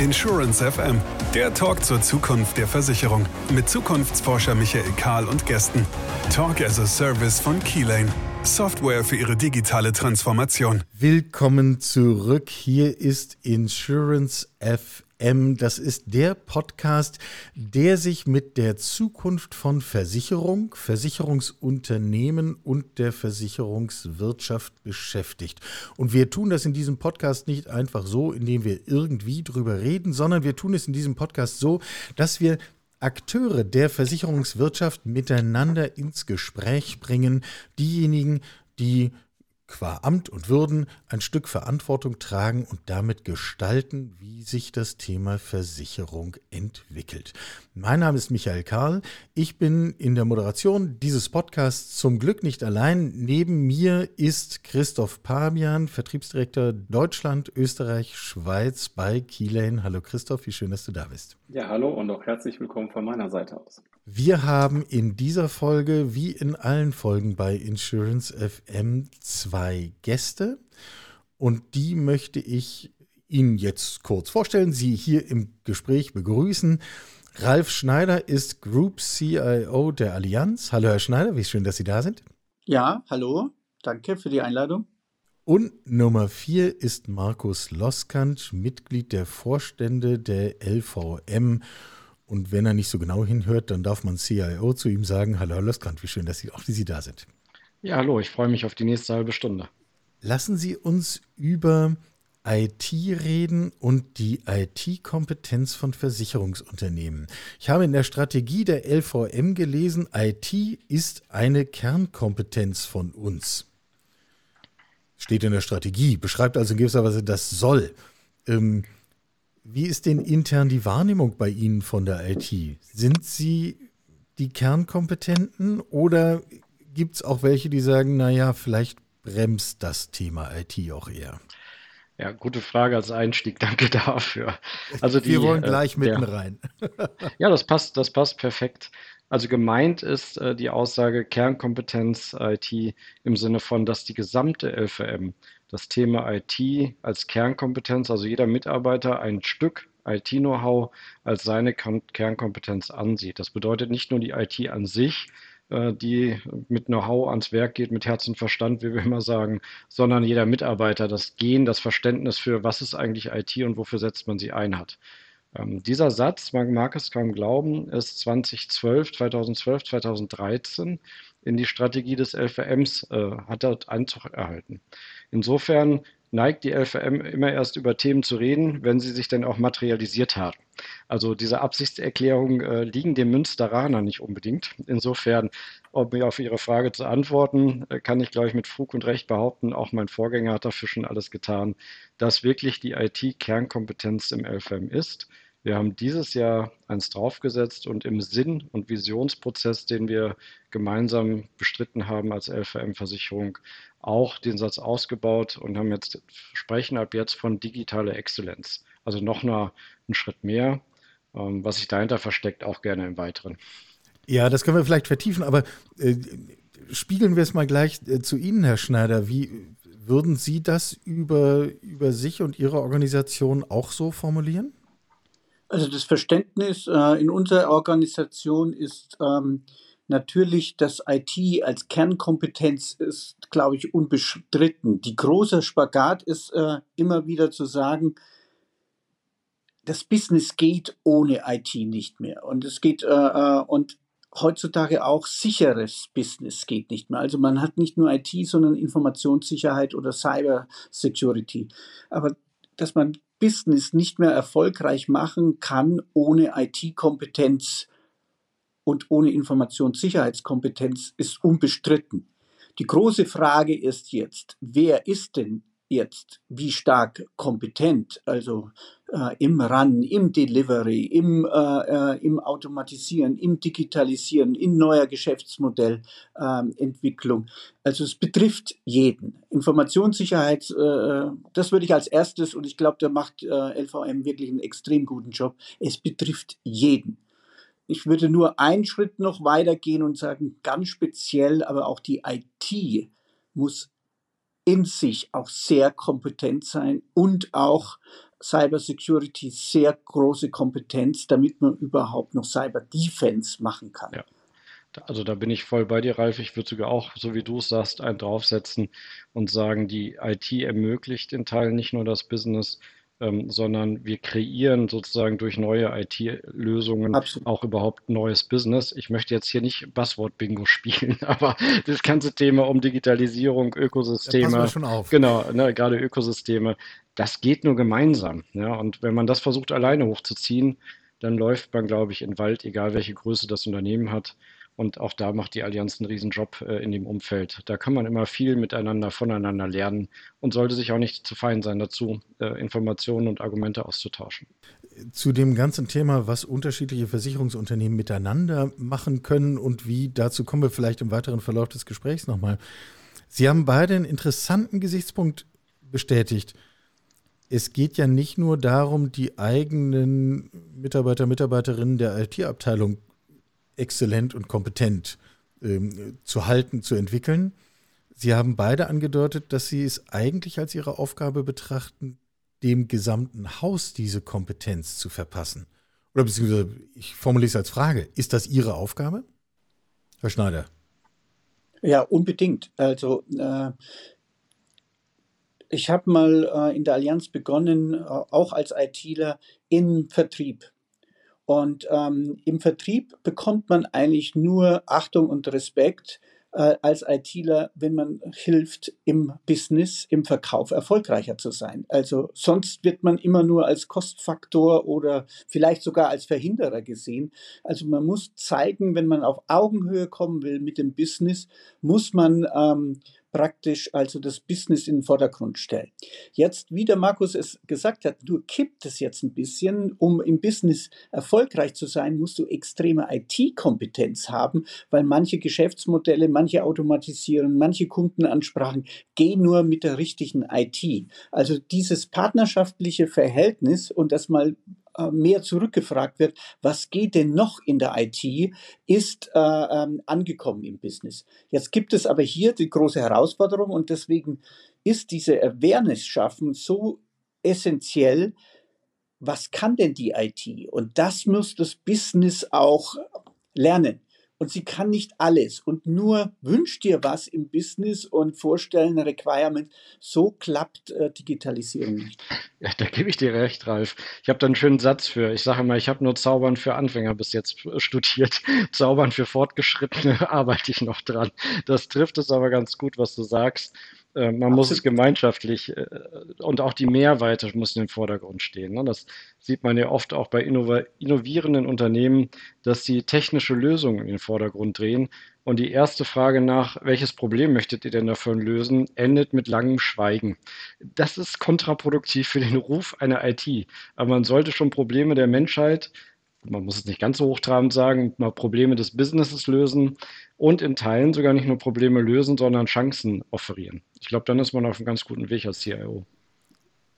Insurance FM, der Talk zur Zukunft der Versicherung mit Zukunftsforscher Michael Kahl und Gästen. Talk as a Service von Keylane. Software für Ihre digitale Transformation. Willkommen zurück. Hier ist Insurance FM. Das ist der Podcast, der sich mit der Zukunft von Versicherung, Versicherungsunternehmen und der Versicherungswirtschaft beschäftigt. Und wir tun das in diesem Podcast nicht einfach so, indem wir irgendwie drüber reden, sondern wir tun es in diesem Podcast so, dass wir Akteure der Versicherungswirtschaft miteinander ins Gespräch bringen, diejenigen, die qua Amt und Würden ein Stück Verantwortung tragen und damit gestalten, wie sich das Thema Versicherung entwickelt. Mein Name ist Michael Karl. Ich bin in der Moderation dieses Podcasts zum Glück nicht allein. Neben mir ist Christoph Pabian, Vertriebsdirektor Deutschland, Österreich, Schweiz bei Keylane. Hallo Christoph, wie schön, dass du da bist. Ja, hallo und auch herzlich willkommen von meiner Seite aus. Wir haben in dieser Folge, wie in allen Folgen bei Insurance FM, zwei Gäste. Und die möchte ich Ihnen jetzt kurz vorstellen, Sie hier im Gespräch begrüßen. Ralf Schneider ist Group CIO der Allianz. Hallo, Herr Schneider, wie schön, dass Sie da sind. Ja, hallo, danke für die Einladung. Und Nummer vier ist Markus Loskant, Mitglied der Vorstände der LVM und wenn er nicht so genau hinhört, dann darf man CIO zu ihm sagen, hallo Herr Löskant, wie schön, dass Sie auch wie Sie da sind. Ja, hallo, ich freue mich auf die nächste halbe Stunde. Lassen Sie uns über IT reden und die IT-Kompetenz von Versicherungsunternehmen. Ich habe in der Strategie der LVM gelesen, IT ist eine Kernkompetenz von uns. Steht in der Strategie, beschreibt also in gewisser Weise das Soll. Ähm, wie ist denn intern die Wahrnehmung bei Ihnen von der IT? Sind Sie die Kernkompetenten oder gibt es auch welche, die sagen, naja, vielleicht bremst das Thema IT auch eher? Ja, gute Frage als Einstieg. Danke dafür. Also die, Wir wollen gleich äh, mitten der, rein. ja, das passt, das passt perfekt. Also gemeint ist äh, die Aussage Kernkompetenz IT im Sinne von, dass die gesamte LVM das Thema IT als Kernkompetenz, also jeder Mitarbeiter ein Stück IT-Know-how als seine Kernkompetenz ansieht. Das bedeutet nicht nur die IT an sich, äh, die mit Know-how ans Werk geht, mit Herz und Verstand, wie wir immer sagen, sondern jeder Mitarbeiter das Gehen, das Verständnis für, was ist eigentlich IT und wofür setzt man sie ein hat. Ähm, dieser Satz, man mag es kaum glauben, ist 2012, 2012, 2013 in die Strategie des LVMs, äh, hat dort Einzug erhalten. Insofern neigt die LVM immer erst über Themen zu reden, wenn sie sich dann auch materialisiert haben. Also diese Absichtserklärungen äh, liegen dem Münsteraner nicht unbedingt. Insofern, um mir auf Ihre Frage zu antworten, äh, kann ich, glaube ich, mit Fug und Recht behaupten, auch mein Vorgänger hat dafür schon alles getan, dass wirklich die IT-Kernkompetenz im LVM ist. Wir haben dieses Jahr eins draufgesetzt und im Sinn- und Visionsprozess, den wir gemeinsam bestritten haben als LVM-Versicherung, auch den Satz ausgebaut und haben jetzt, sprechen ab jetzt von digitaler Exzellenz. Also noch eine, einen Schritt mehr, ähm, was sich dahinter versteckt, auch gerne im Weiteren. Ja, das können wir vielleicht vertiefen, aber äh, spiegeln wir es mal gleich äh, zu Ihnen, Herr Schneider. Wie würden Sie das über, über sich und Ihre Organisation auch so formulieren? Also das Verständnis äh, in unserer Organisation ist ähm, natürlich, dass IT als Kernkompetenz ist, glaube ich, unbestritten. Die große Spagat ist äh, immer wieder zu sagen, das Business geht ohne IT nicht mehr. Und es geht, äh, äh, und heutzutage auch sicheres Business geht nicht mehr. Also man hat nicht nur IT, sondern Informationssicherheit oder Cyber Security. Aber dass man Business nicht mehr erfolgreich machen kann ohne IT-Kompetenz und ohne Informationssicherheitskompetenz, ist unbestritten. Die große Frage ist jetzt, wer ist denn jetzt wie stark kompetent, also äh, im Run, im Delivery, im, äh, äh, im Automatisieren, im Digitalisieren, in neuer Geschäftsmodellentwicklung. Ähm, also es betrifft jeden. Informationssicherheit, äh, das würde ich als erstes, und ich glaube, da macht äh, LVM wirklich einen extrem guten Job, es betrifft jeden. Ich würde nur einen Schritt noch weitergehen und sagen, ganz speziell, aber auch die IT muss in sich auch sehr kompetent sein und auch Cybersecurity sehr große Kompetenz, damit man überhaupt noch Cyber Defense machen kann. Ja. Also da bin ich voll bei dir, Ralf. Ich würde sogar auch, so wie du es sagst, einen draufsetzen und sagen, die IT ermöglicht in Teilen nicht nur das Business, ähm, sondern wir kreieren sozusagen durch neue IT-Lösungen auch überhaupt neues Business. Ich möchte jetzt hier nicht Buzzword-Bingo spielen, aber das ganze Thema um Digitalisierung, Ökosysteme, ja, schon auf. genau, ne, gerade Ökosysteme, das geht nur gemeinsam. Ja, und wenn man das versucht alleine hochzuziehen, dann läuft man, glaube ich, in Wald, egal welche Größe das Unternehmen hat. Und auch da macht die Allianz einen Riesenjob äh, in dem Umfeld. Da kann man immer viel miteinander, voneinander lernen und sollte sich auch nicht zu fein sein dazu, äh, Informationen und Argumente auszutauschen. Zu dem ganzen Thema, was unterschiedliche Versicherungsunternehmen miteinander machen können und wie, dazu kommen wir vielleicht im weiteren Verlauf des Gesprächs nochmal. Sie haben beide einen interessanten Gesichtspunkt bestätigt. Es geht ja nicht nur darum, die eigenen Mitarbeiter, Mitarbeiterinnen der IT-Abteilung exzellent und kompetent ähm, zu halten, zu entwickeln. Sie haben beide angedeutet, dass Sie es eigentlich als Ihre Aufgabe betrachten, dem gesamten Haus diese Kompetenz zu verpassen. Oder beziehungsweise, ich formuliere es als Frage, ist das Ihre Aufgabe? Herr Schneider. Ja, unbedingt. Also äh, ich habe mal äh, in der Allianz begonnen, äh, auch als ITler im Vertrieb. Und ähm, im Vertrieb bekommt man eigentlich nur Achtung und Respekt äh, als ITler, wenn man hilft, im Business, im Verkauf erfolgreicher zu sein. Also sonst wird man immer nur als Kostfaktor oder vielleicht sogar als Verhinderer gesehen. Also man muss zeigen, wenn man auf Augenhöhe kommen will mit dem Business, muss man ähm, praktisch also das Business in den Vordergrund stellen. Jetzt, wie der Markus es gesagt hat, du kippt es jetzt ein bisschen. Um im Business erfolgreich zu sein, musst du extreme IT-Kompetenz haben, weil manche Geschäftsmodelle, manche Automatisieren, manche Kundenansprachen gehen nur mit der richtigen IT. Also dieses partnerschaftliche Verhältnis und das mal mehr zurückgefragt wird, was geht denn noch in der IT, ist äh, ähm, angekommen im Business. Jetzt gibt es aber hier die große Herausforderung und deswegen ist diese Awareness schaffen so essentiell. Was kann denn die IT? Und das muss das Business auch lernen und sie kann nicht alles und nur wünscht dir was im Business und vorstellen Requirement. So klappt äh, Digitalisierung nicht. Ja, da gebe ich dir recht, Ralf. Ich habe da einen schönen Satz für. Ich sage immer, ich habe nur Zaubern für Anfänger bis jetzt studiert. Zaubern für Fortgeschrittene arbeite ich noch dran. Das trifft es aber ganz gut, was du sagst. Äh, man Absolut. muss es gemeinschaftlich äh, und auch die Mehrweite muss in den Vordergrund stehen. Ne? Das sieht man ja oft auch bei innovierenden Unternehmen, dass sie technische Lösungen in den Vordergrund drehen. Und die erste Frage nach, welches Problem möchtet ihr denn davon lösen, endet mit langem Schweigen. Das ist kontraproduktiv für den Ruf einer IT. Aber man sollte schon Probleme der Menschheit man muss es nicht ganz so hochtrabend sagen, mal Probleme des Businesses lösen und in Teilen sogar nicht nur Probleme lösen, sondern Chancen offerieren. Ich glaube, dann ist man auf einem ganz guten Weg als CIO.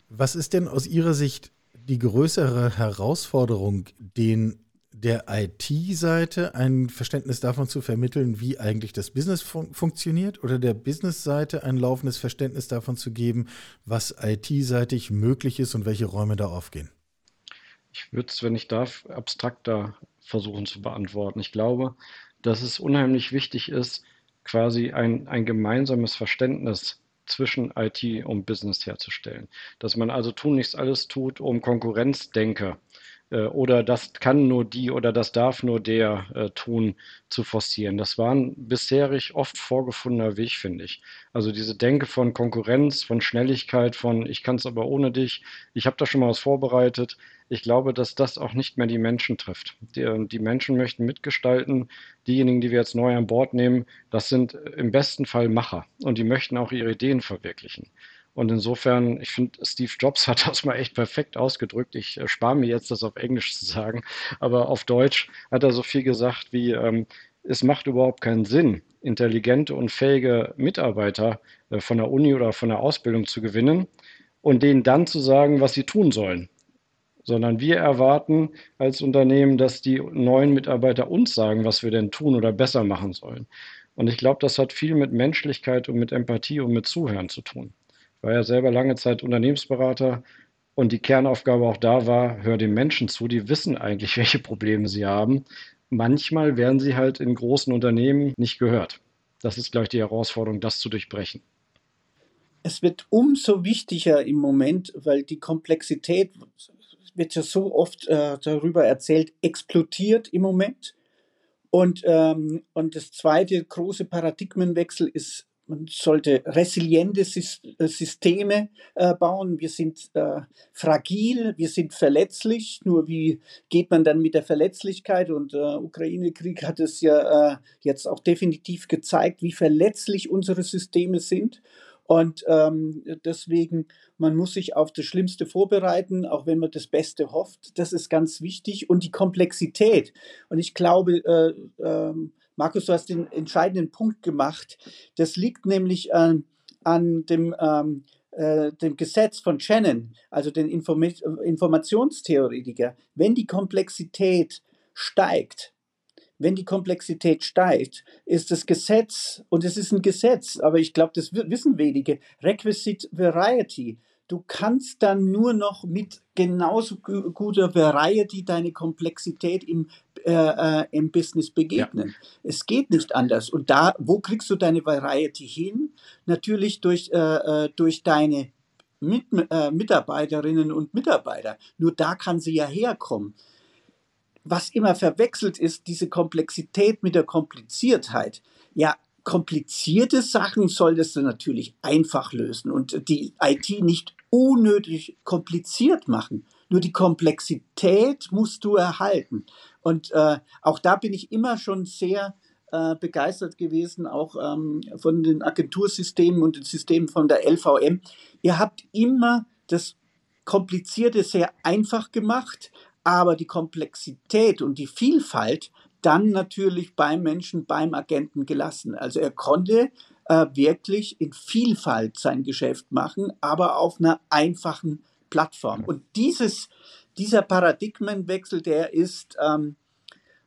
Was ist denn aus Ihrer Sicht die größere Herausforderung, den der IT-Seite ein Verständnis davon zu vermitteln, wie eigentlich das Business fun funktioniert oder der Business-Seite ein laufendes Verständnis davon zu geben, was IT-seitig möglich ist und welche Räume da aufgehen? Ich würde es, wenn ich darf, abstrakter versuchen zu beantworten. Ich glaube, dass es unheimlich wichtig ist, quasi ein, ein gemeinsames Verständnis zwischen IT und Business herzustellen. Dass man also tunlichst alles tut, um Konkurrenzdenker oder das kann nur die oder das darf nur der äh, tun, zu forcieren. Das war ein bisherig oft vorgefundener Weg, finde ich. Also diese Denke von Konkurrenz, von Schnelligkeit, von ich kann es aber ohne dich, ich habe da schon mal was vorbereitet. Ich glaube, dass das auch nicht mehr die Menschen trifft. Die, die Menschen möchten mitgestalten. Diejenigen, die wir jetzt neu an Bord nehmen, das sind im besten Fall Macher und die möchten auch ihre Ideen verwirklichen. Und insofern, ich finde, Steve Jobs hat das mal echt perfekt ausgedrückt. Ich äh, spare mir jetzt, das auf Englisch zu sagen, aber auf Deutsch hat er so viel gesagt wie, ähm, es macht überhaupt keinen Sinn, intelligente und fähige Mitarbeiter äh, von der Uni oder von der Ausbildung zu gewinnen und denen dann zu sagen, was sie tun sollen. Sondern wir erwarten als Unternehmen, dass die neuen Mitarbeiter uns sagen, was wir denn tun oder besser machen sollen. Und ich glaube, das hat viel mit Menschlichkeit und mit Empathie und mit Zuhören zu tun war ja selber lange Zeit Unternehmensberater Und die Kernaufgabe auch da war, hör den Menschen zu, die wissen eigentlich, welche Probleme sie haben. Manchmal werden sie halt in großen Unternehmen nicht gehört. Das ist gleich die Herausforderung, das zu durchbrechen. Es wird umso wichtiger im Moment, weil die Komplexität wird ja so oft äh, darüber erzählt, explodiert im Moment. Und, ähm, und das zweite große Paradigmenwechsel ist, man sollte resiliente äh, Systeme äh, bauen. Wir sind äh, fragil, wir sind verletzlich. Nur wie geht man dann mit der Verletzlichkeit? Und der Ukraine-Krieg hat es ja jetzt auch definitiv gezeigt, wie verletzlich unsere Systeme sind. Und ähm, deswegen, man muss sich auf das Schlimmste vorbereiten, auch wenn man das Beste hofft. Das ist ganz wichtig. Und die Komplexität. Und ich glaube, äh, äh, Markus, du hast den entscheidenden Punkt gemacht. Das liegt nämlich an, an dem, ähm, äh, dem Gesetz von Shannon, also den Inform Informationstheoretiker. Wenn die Komplexität steigt, wenn die Komplexität steigt, ist das Gesetz, und es ist ein Gesetz, aber ich glaube, das wissen wenige, Requisite Variety. Du kannst dann nur noch mit genauso guter Variety deine Komplexität im, äh, äh, im Business begegnen. Ja. Es geht nicht anders. Und da, wo kriegst du deine Variety hin? Natürlich durch, äh, äh durch deine mit, äh, Mitarbeiterinnen und Mitarbeiter. Nur da kann sie ja herkommen was immer verwechselt ist, diese Komplexität mit der Kompliziertheit. Ja, komplizierte Sachen solltest du natürlich einfach lösen und die IT nicht unnötig kompliziert machen. Nur die Komplexität musst du erhalten. Und äh, auch da bin ich immer schon sehr äh, begeistert gewesen, auch ähm, von den Agentursystemen und den Systemen von der LVM. Ihr habt immer das Komplizierte sehr einfach gemacht, aber die Komplexität und die Vielfalt dann natürlich beim Menschen, beim Agenten gelassen. Also er konnte äh, wirklich in Vielfalt sein Geschäft machen, aber auf einer einfachen Plattform. Und dieses, dieser Paradigmenwechsel, der ist ähm,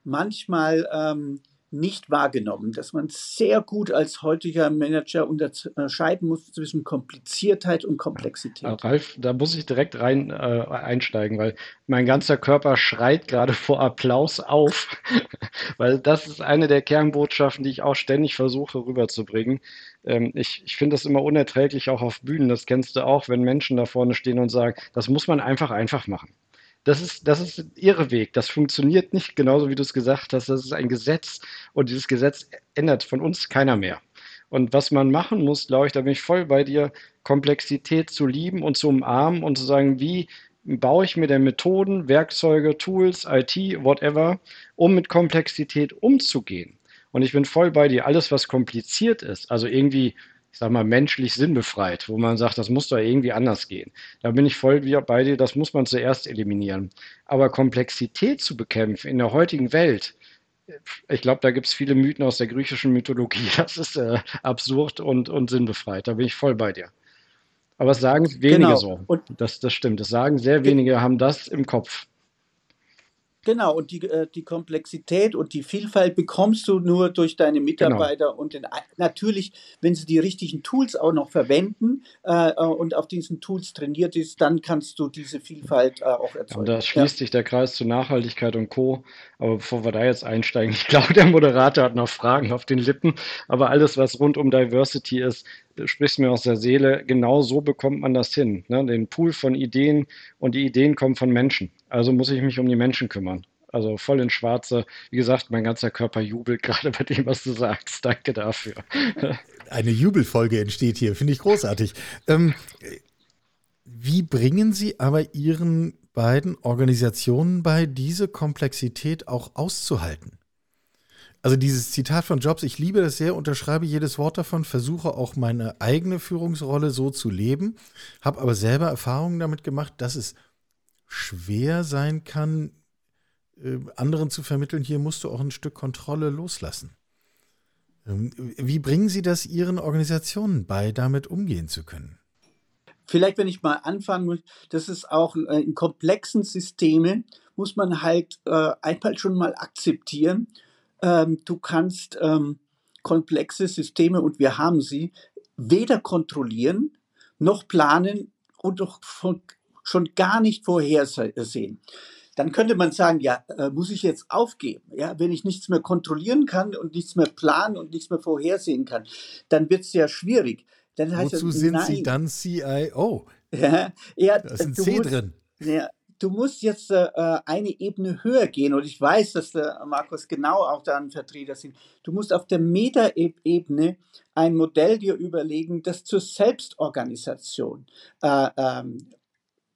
manchmal ähm, nicht wahrgenommen, dass man sehr gut als heutiger Manager unterscheiden muss zwischen Kompliziertheit und Komplexität. Ralf, da muss ich direkt rein äh, einsteigen, weil mein ganzer Körper schreit gerade vor Applaus auf, weil das ist eine der Kernbotschaften, die ich auch ständig versuche rüberzubringen. Ähm, ich ich finde das immer unerträglich, auch auf Bühnen, das kennst du auch, wenn Menschen da vorne stehen und sagen, das muss man einfach einfach machen. Das ist, das ist ihre Weg. Das funktioniert nicht genauso, wie du es gesagt hast. Das ist ein Gesetz und dieses Gesetz ändert von uns keiner mehr. Und was man machen muss, glaube ich, da bin ich voll bei dir, Komplexität zu lieben und zu umarmen und zu sagen, wie baue ich mir denn Methoden, Werkzeuge, Tools, IT, whatever, um mit Komplexität umzugehen. Und ich bin voll bei dir, alles, was kompliziert ist, also irgendwie ich sag mal, menschlich sinnbefreit, wo man sagt, das muss doch irgendwie anders gehen. Da bin ich voll wieder bei dir, das muss man zuerst eliminieren. Aber Komplexität zu bekämpfen in der heutigen Welt, ich glaube, da gibt es viele Mythen aus der griechischen Mythologie. Das ist äh, absurd und, und sinnbefreit. Da bin ich voll bei dir. Aber es sagen wenige genau. so. Und das, das stimmt. Es sagen sehr wenige, haben das im Kopf. Genau, und die, äh, die Komplexität und die Vielfalt bekommst du nur durch deine genau. Mitarbeiter genau. und den, natürlich, wenn sie die richtigen Tools auch noch verwenden äh, äh, und auf diesen Tools trainiert ist, dann kannst du diese Vielfalt äh, auch erzeugen. Und da schließt ja. sich der Kreis zu Nachhaltigkeit und Co. Aber bevor wir da jetzt einsteigen, ich glaube, der Moderator hat noch Fragen auf den Lippen, aber alles, was rund um Diversity ist, sprichst mir aus der Seele, genau so bekommt man das hin. Ne? Den Pool von Ideen und die Ideen kommen von Menschen. Also muss ich mich um die Menschen kümmern. Also voll in Schwarze. Wie gesagt, mein ganzer Körper jubelt gerade bei dem, was du sagst. Danke dafür. Eine Jubelfolge entsteht hier, finde ich großartig. Ähm, wie bringen Sie aber Ihren beiden Organisationen bei, diese Komplexität auch auszuhalten? Also dieses Zitat von Jobs, ich liebe das sehr, unterschreibe jedes Wort davon, versuche auch meine eigene Führungsrolle so zu leben, habe aber selber Erfahrungen damit gemacht, dass es schwer sein kann, äh, anderen zu vermitteln, hier musst du auch ein Stück Kontrolle loslassen. Ähm, wie bringen Sie das Ihren Organisationen bei, damit umgehen zu können? Vielleicht, wenn ich mal anfangen muss, das ist auch äh, in komplexen Systemen, muss man halt äh, einmal schon mal akzeptieren, ähm, du kannst ähm, komplexe Systeme, und wir haben sie, weder kontrollieren noch planen und noch von schon gar nicht vorhersehen. Dann könnte man sagen, ja, äh, muss ich jetzt aufgeben? Ja, wenn ich nichts mehr kontrollieren kann und nichts mehr planen und nichts mehr vorhersehen kann, dann wird es ja schwierig. Dann heißt Wozu es, sind nein. Sie dann CIO? Ja, ja, da ist ein C musst, drin. Ja, du musst jetzt äh, eine Ebene höher gehen und ich weiß, dass der Markus genau auch da ein Vertreter sind. Du musst auf der Meta-Ebene ein Modell dir überlegen, das zur Selbstorganisation äh, ähm,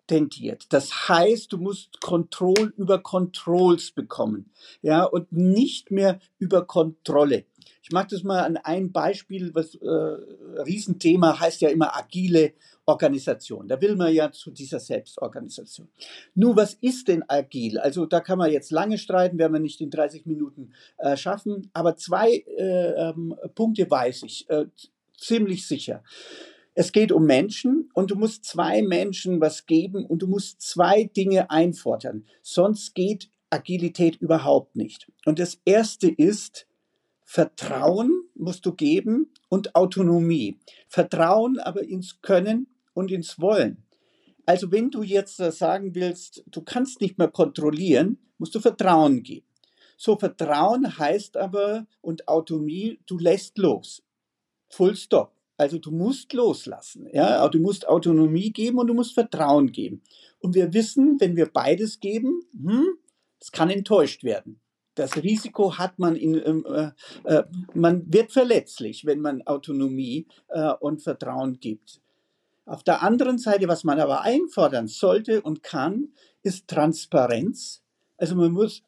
tendiert. Das heißt, du musst Kontrolle über Controls bekommen, ja, und nicht mehr über Kontrolle. Ich mache das mal an einem Beispiel, was äh, Riesenthema heißt ja immer agile Organisation. Da will man ja zu dieser Selbstorganisation. Nur was ist denn agil? Also da kann man jetzt lange streiten, werden wir nicht in 30 Minuten äh, schaffen. Aber zwei äh, ähm, Punkte weiß ich äh, ziemlich sicher. Es geht um Menschen und du musst zwei Menschen was geben und du musst zwei Dinge einfordern. Sonst geht Agilität überhaupt nicht. Und das erste ist, Vertrauen musst du geben und Autonomie. Vertrauen aber ins Können und ins Wollen. Also wenn du jetzt sagen willst, du kannst nicht mehr kontrollieren, musst du Vertrauen geben. So Vertrauen heißt aber und Autonomie, du lässt los. Full stop. Also du musst loslassen, ja, du musst Autonomie geben und du musst Vertrauen geben. Und wir wissen, wenn wir beides geben, hm, es kann enttäuscht werden. Das Risiko hat man in, ähm, äh, äh, man wird verletzlich, wenn man Autonomie äh, und Vertrauen gibt. Auf der anderen Seite, was man aber einfordern sollte und kann, ist Transparenz. Also man muss,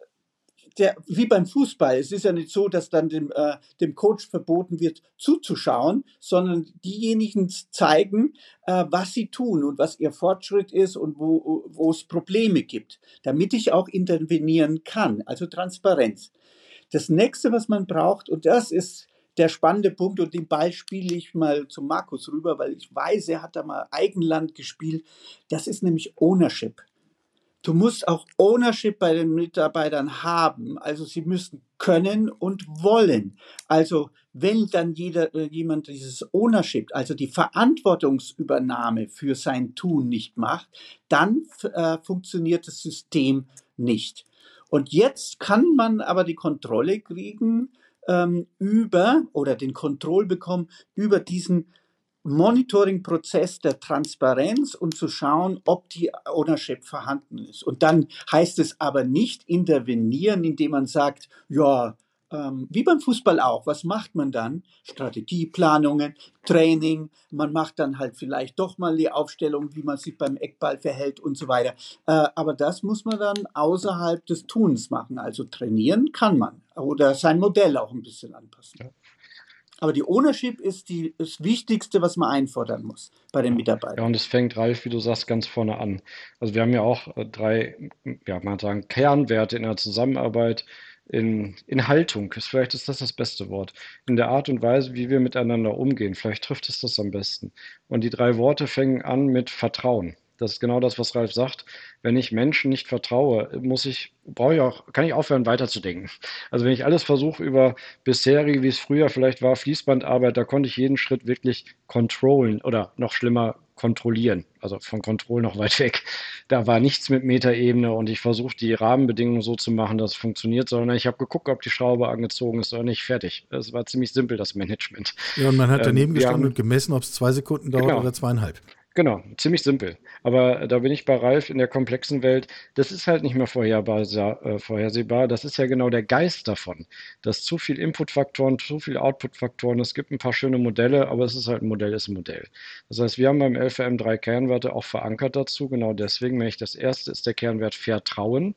der, wie beim Fußball, es ist ja nicht so, dass dann dem, äh, dem Coach verboten wird, zuzuschauen, sondern diejenigen zeigen, äh, was sie tun und was ihr Fortschritt ist und wo, wo es Probleme gibt, damit ich auch intervenieren kann. Also Transparenz. Das nächste, was man braucht, und das ist der spannende Punkt und den Ball spiele ich mal zu Markus rüber, weil ich weiß, er hat da mal Eigenland gespielt. Das ist nämlich Ownership. Du musst auch Ownership bei den Mitarbeitern haben. Also sie müssen können und wollen. Also wenn dann jeder, äh, jemand dieses Ownership, also die Verantwortungsübernahme für sein Tun nicht macht, dann äh, funktioniert das System nicht. Und jetzt kann man aber die Kontrolle kriegen ähm, über oder den Kontroll bekommen über diesen Monitoring-Prozess der Transparenz und zu schauen, ob die Ownership vorhanden ist. Und dann heißt es aber nicht intervenieren, indem man sagt, ja, ähm, wie beim Fußball auch, was macht man dann? Strategieplanungen, Training, man macht dann halt vielleicht doch mal die Aufstellung, wie man sich beim Eckball verhält und so weiter. Äh, aber das muss man dann außerhalb des Tuns machen. Also trainieren kann man oder sein Modell auch ein bisschen anpassen. Ja. Aber die Ownership ist die, das Wichtigste, was man einfordern muss bei den Mitarbeitern. Ja, und es fängt, Ralf, wie du sagst, ganz vorne an. Also wir haben ja auch äh, drei, ja, man sagen, Kernwerte in der Zusammenarbeit in, in Haltung, vielleicht ist das das beste Wort, in der Art und Weise, wie wir miteinander umgehen. Vielleicht trifft es das am besten. Und die drei Worte fängen an mit Vertrauen. Das ist genau das, was Ralf sagt. Wenn ich Menschen nicht vertraue, muss ich, brauche ich auch, kann ich aufhören, weiterzudenken. Also wenn ich alles versuche über bisherige, wie es früher vielleicht war, Fließbandarbeit, da konnte ich jeden Schritt wirklich controllen oder noch schlimmer kontrollieren. Also von Kontroll noch weit weg. Da war nichts mit Metaebene und ich versuche die Rahmenbedingungen so zu machen, dass es funktioniert, sondern ich habe geguckt, ob die Schraube angezogen ist oder nicht. Fertig. Es war ziemlich simpel, das Management. Ja, und man hat daneben ähm, gestanden und gemessen, ob es zwei Sekunden dauert genau. oder zweieinhalb. Genau, ziemlich simpel. Aber da bin ich bei Ralf in der komplexen Welt. Das ist halt nicht mehr äh, vorhersehbar. Das ist ja genau der Geist davon. Dass zu viel Inputfaktoren, zu viel Outputfaktoren. Es gibt ein paar schöne Modelle, aber es ist halt ein Modell, ist ein Modell. Das heißt, wir haben beim LVM drei Kernwerte auch verankert dazu. Genau deswegen, nämlich das erste ist der Kernwert Vertrauen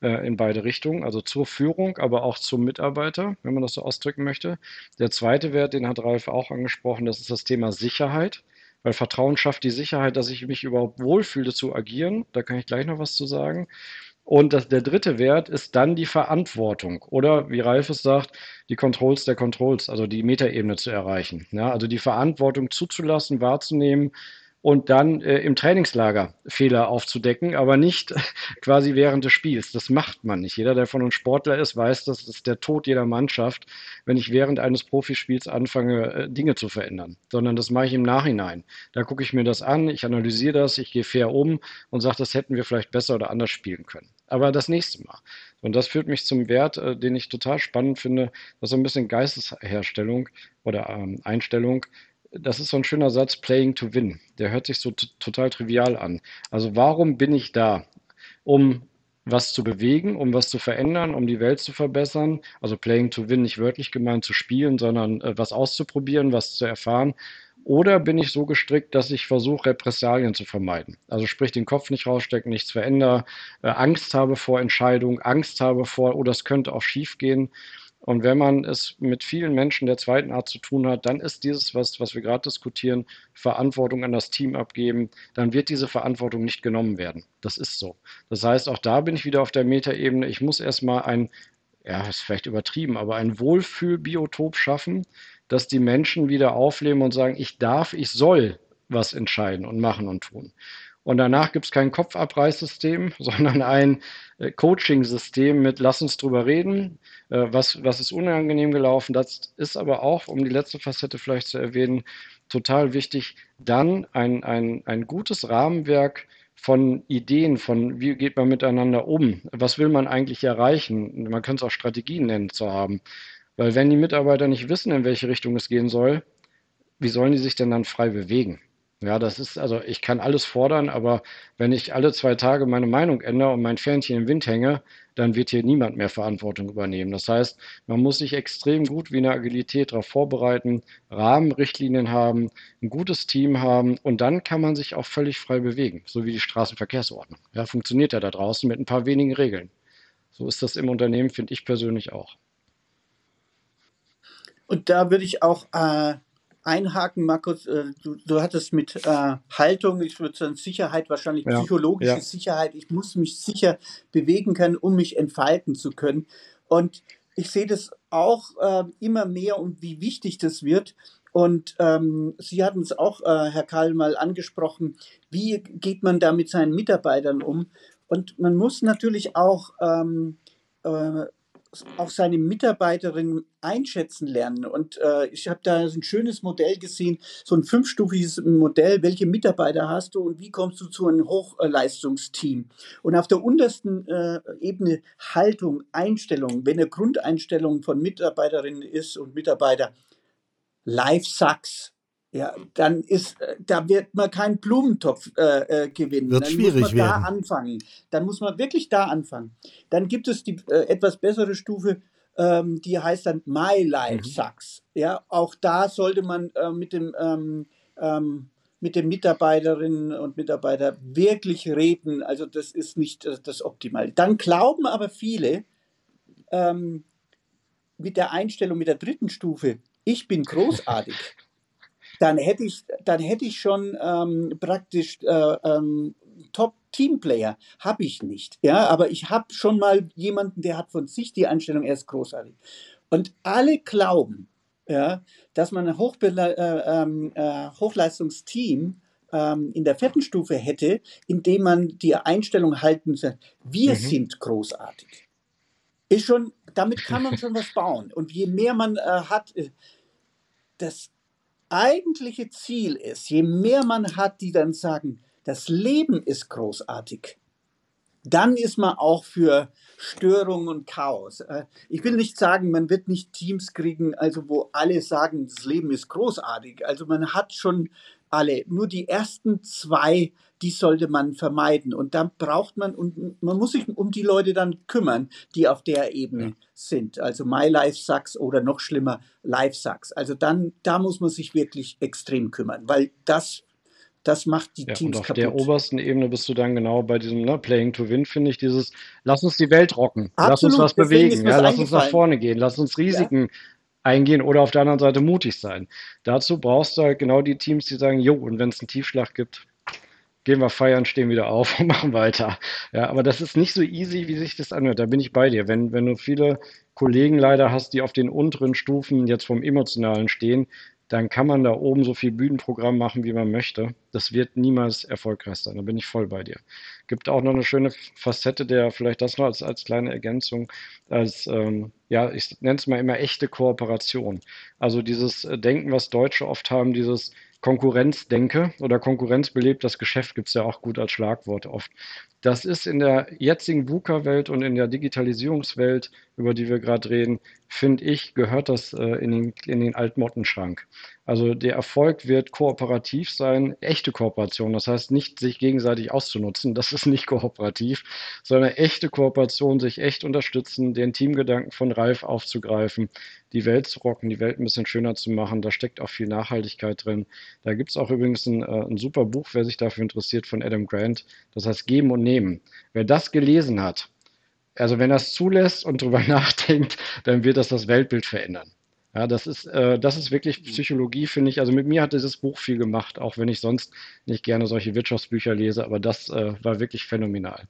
äh, in beide Richtungen, also zur Führung, aber auch zum Mitarbeiter, wenn man das so ausdrücken möchte. Der zweite Wert, den hat Ralf auch angesprochen, das ist das Thema Sicherheit. Weil Vertrauen schafft die Sicherheit, dass ich mich überhaupt wohlfühle zu agieren. Da kann ich gleich noch was zu sagen. Und das, der dritte Wert ist dann die Verantwortung oder wie Ralf es sagt, die Controls der Controls, also die Metaebene zu erreichen. Ja, also die Verantwortung zuzulassen, wahrzunehmen und dann äh, im Trainingslager Fehler aufzudecken, aber nicht quasi während des Spiels. Das macht man nicht. Jeder, der von uns Sportler ist, weiß, das ist der Tod jeder Mannschaft, wenn ich während eines Profispiels anfange, äh, Dinge zu verändern, sondern das mache ich im Nachhinein. Da gucke ich mir das an, ich analysiere das, ich gehe fair um und sage, das hätten wir vielleicht besser oder anders spielen können. Aber das nächste Mal. Und das führt mich zum Wert, äh, den ich total spannend finde, ist so ein bisschen Geistesherstellung oder ähm, Einstellung das ist so ein schöner Satz, playing to win. Der hört sich so total trivial an. Also warum bin ich da? Um was zu bewegen, um was zu verändern, um die Welt zu verbessern. Also playing to win, nicht wörtlich gemeint zu spielen, sondern äh, was auszuprobieren, was zu erfahren. Oder bin ich so gestrickt, dass ich versuche, Repressalien zu vermeiden? Also sprich, den Kopf nicht rausstecken, nichts verändere, äh, Angst habe vor Entscheidung, Angst habe vor, oh, das könnte auch schief gehen. Und wenn man es mit vielen Menschen der zweiten Art zu tun hat, dann ist dieses, was, was wir gerade diskutieren, Verantwortung an das Team abgeben, dann wird diese Verantwortung nicht genommen werden. Das ist so. Das heißt, auch da bin ich wieder auf der Metaebene. Ich muss erstmal ein, ja, ist vielleicht übertrieben, aber ein Wohlfühlbiotop schaffen, dass die Menschen wieder aufleben und sagen, ich darf, ich soll was entscheiden und machen und tun. Und danach gibt es kein Kopfabreißsystem, sondern ein äh, Coaching-System mit Lass uns drüber reden. Äh, was, was ist unangenehm gelaufen? Das ist aber auch, um die letzte Facette vielleicht zu erwähnen, total wichtig, dann ein, ein, ein gutes Rahmenwerk von Ideen, von wie geht man miteinander um, was will man eigentlich erreichen, man kann es auch Strategien nennen, zu haben. Weil wenn die Mitarbeiter nicht wissen, in welche Richtung es gehen soll, wie sollen die sich denn dann frei bewegen? Ja, das ist, also ich kann alles fordern, aber wenn ich alle zwei Tage meine Meinung ändere und mein Fähnchen im Wind hänge, dann wird hier niemand mehr Verantwortung übernehmen. Das heißt, man muss sich extrem gut wie eine Agilität darauf vorbereiten, Rahmenrichtlinien haben, ein gutes Team haben und dann kann man sich auch völlig frei bewegen, so wie die Straßenverkehrsordnung. Ja, funktioniert ja da draußen mit ein paar wenigen Regeln. So ist das im Unternehmen, finde ich persönlich auch. Und da würde ich auch äh, einhaken, Markus. Äh, du, du hattest mit äh, Haltung, ich würde sagen Sicherheit, wahrscheinlich ja, psychologische ja. Sicherheit. Ich muss mich sicher bewegen können, um mich entfalten zu können. Und ich sehe das auch äh, immer mehr und wie wichtig das wird. Und ähm, Sie hatten es auch, äh, Herr Karl, mal angesprochen. Wie geht man da mit seinen Mitarbeitern um? Und man muss natürlich auch ähm, äh, auch seine Mitarbeiterin einschätzen lernen. Und äh, ich habe da ein schönes Modell gesehen, so ein fünfstufiges Modell, welche Mitarbeiter hast du und wie kommst du zu einem Hochleistungsteam. Und auf der untersten äh, Ebene Haltung, Einstellung, wenn eine Grundeinstellung von Mitarbeiterinnen ist und Mitarbeiter, Life sucks, ja, dann ist, äh, da wird man keinen Blumentopf äh, äh, gewinnen. Wird dann schwierig muss man werden. da anfangen. Dann muss man wirklich da anfangen. Dann gibt es die äh, etwas bessere Stufe, ähm, die heißt dann My Life mhm. Sucks. Ja, auch da sollte man äh, mit dem ähm, ähm, mit den Mitarbeiterinnen und Mitarbeitern wirklich reden. Also das ist nicht das, das Optimale. Dann glauben aber viele ähm, mit der Einstellung mit der dritten Stufe, ich bin großartig dann hätte ich, dann hätte ich schon ähm, praktisch äh, ähm, Top-Teamplayer. Habe ich nicht. Ja, aber ich habe schon mal jemanden, der hat von sich die Einstellung, er ist großartig. Und alle glauben, ja, dass man ein Hochbe äh, ähm, äh, Hochleistungsteam ähm, in der vierten Stufe hätte, indem man die Einstellung halten sagt, wir mhm. sind großartig. Ist schon, damit kann man schon was bauen. Und je mehr man äh, hat, äh, das eigentliche Ziel ist, je mehr man hat, die dann sagen, das Leben ist großartig, dann ist man auch für Störung und Chaos. Äh, ich will nicht sagen, man wird nicht Teams kriegen, also wo alle sagen, das Leben ist großartig. Also man hat schon alle. Nur die ersten zwei, die sollte man vermeiden. Und dann braucht man, und man muss sich um die Leute dann kümmern, die auf der Ebene ja. sind. Also My Life Sucks oder noch schlimmer, Life Sucks. Also dann, da muss man sich wirklich extrem kümmern, weil das das macht die ja, Teams und auf kaputt. der obersten Ebene bist du dann genau bei diesem ne, Playing to Win, finde ich, dieses Lass uns die Welt rocken, Absolut, lass uns was bewegen, ja, lass uns nach vorne gehen, lass uns Risiken ja eingehen oder auf der anderen Seite mutig sein. Dazu brauchst du halt genau die Teams, die sagen, jo, und wenn es einen Tiefschlag gibt, gehen wir feiern, stehen wieder auf und machen weiter. Ja, aber das ist nicht so easy, wie sich das anhört. Da bin ich bei dir. Wenn, wenn du viele Kollegen leider hast, die auf den unteren Stufen jetzt vom Emotionalen stehen, dann kann man da oben so viel Bühnenprogramm machen, wie man möchte. Das wird niemals erfolgreich sein. Da bin ich voll bei dir. Gibt auch noch eine schöne Facette, der vielleicht das noch als, als kleine Ergänzung, als, ähm, ja, ich nenne es mal immer echte Kooperation. Also dieses Denken, was Deutsche oft haben, dieses Konkurrenzdenke oder Konkurrenz belebt das Geschäft gibt es ja auch gut als Schlagwort oft. Das ist in der jetzigen VUCA-Welt und in der Digitalisierungswelt, über die wir gerade reden, finde ich, gehört das äh, in, den, in den Altmottenschrank. Also der Erfolg wird kooperativ sein, echte Kooperation. Das heißt nicht sich gegenseitig auszunutzen, das ist nicht kooperativ, sondern echte Kooperation, sich echt unterstützen, den Teamgedanken von Ralf aufzugreifen, die Welt zu rocken, die Welt ein bisschen schöner zu machen. Da steckt auch viel Nachhaltigkeit drin. Da gibt es auch übrigens ein, äh, ein super Buch, wer sich dafür interessiert, von Adam Grant. Das heißt Geben und Nehmen. Wer das gelesen hat, also wenn er es zulässt und drüber nachdenkt, dann wird das das Weltbild verändern. Ja, das ist, äh, das ist wirklich Psychologie, finde ich. Also mit mir hat dieses Buch viel gemacht, auch wenn ich sonst nicht gerne solche Wirtschaftsbücher lese, aber das äh, war wirklich phänomenal.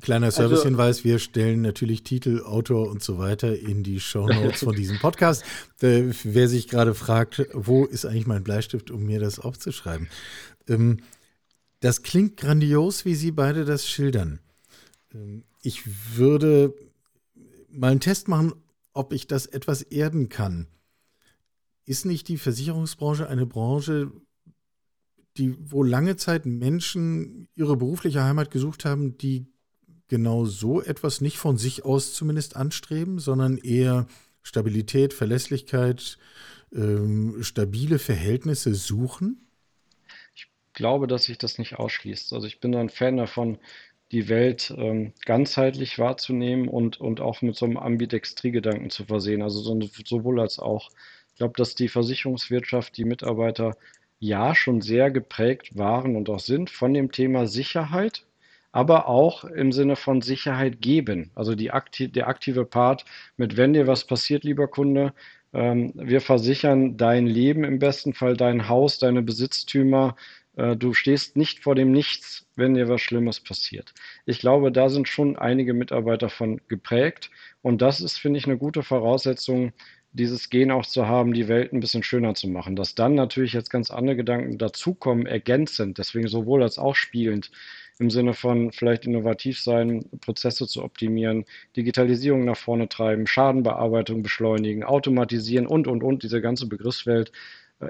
Kleiner also Servicehinweis, also, wir stellen natürlich Titel, Autor und so weiter in die Show Notes von diesem Podcast. Äh, wer sich gerade fragt, wo ist eigentlich mein Bleistift, um mir das aufzuschreiben? Ähm, das klingt grandios, wie Sie beide das schildern. Ähm, ich würde mal einen Test machen, ob ich das etwas erden kann ist nicht die Versicherungsbranche eine Branche, die, wo lange Zeit Menschen ihre berufliche Heimat gesucht haben, die genau so etwas nicht von sich aus zumindest anstreben, sondern eher Stabilität, Verlässlichkeit, ähm, stabile Verhältnisse suchen? Ich glaube, dass sich das nicht ausschließt. Also ich bin ein Fan davon, die Welt ähm, ganzheitlich wahrzunehmen und, und auch mit so einem Ambidextrie-Gedanken zu versehen. Also so, sowohl als auch glaube, dass die Versicherungswirtschaft, die Mitarbeiter ja schon sehr geprägt waren und auch sind von dem Thema Sicherheit, aber auch im Sinne von Sicherheit geben. Also akti der aktive Part mit, wenn dir was passiert, lieber Kunde, ähm, wir versichern dein Leben im besten Fall, dein Haus, deine Besitztümer. Äh, du stehst nicht vor dem Nichts, wenn dir was Schlimmes passiert. Ich glaube, da sind schon einige Mitarbeiter von geprägt. Und das ist, finde ich, eine gute Voraussetzung, dieses Gen auch zu haben, die Welt ein bisschen schöner zu machen. Dass dann natürlich jetzt ganz andere Gedanken dazukommen, ergänzend, deswegen sowohl als auch spielend, im Sinne von vielleicht innovativ sein, Prozesse zu optimieren, Digitalisierung nach vorne treiben, Schadenbearbeitung beschleunigen, automatisieren und, und, und, diese ganze Begriffswelt.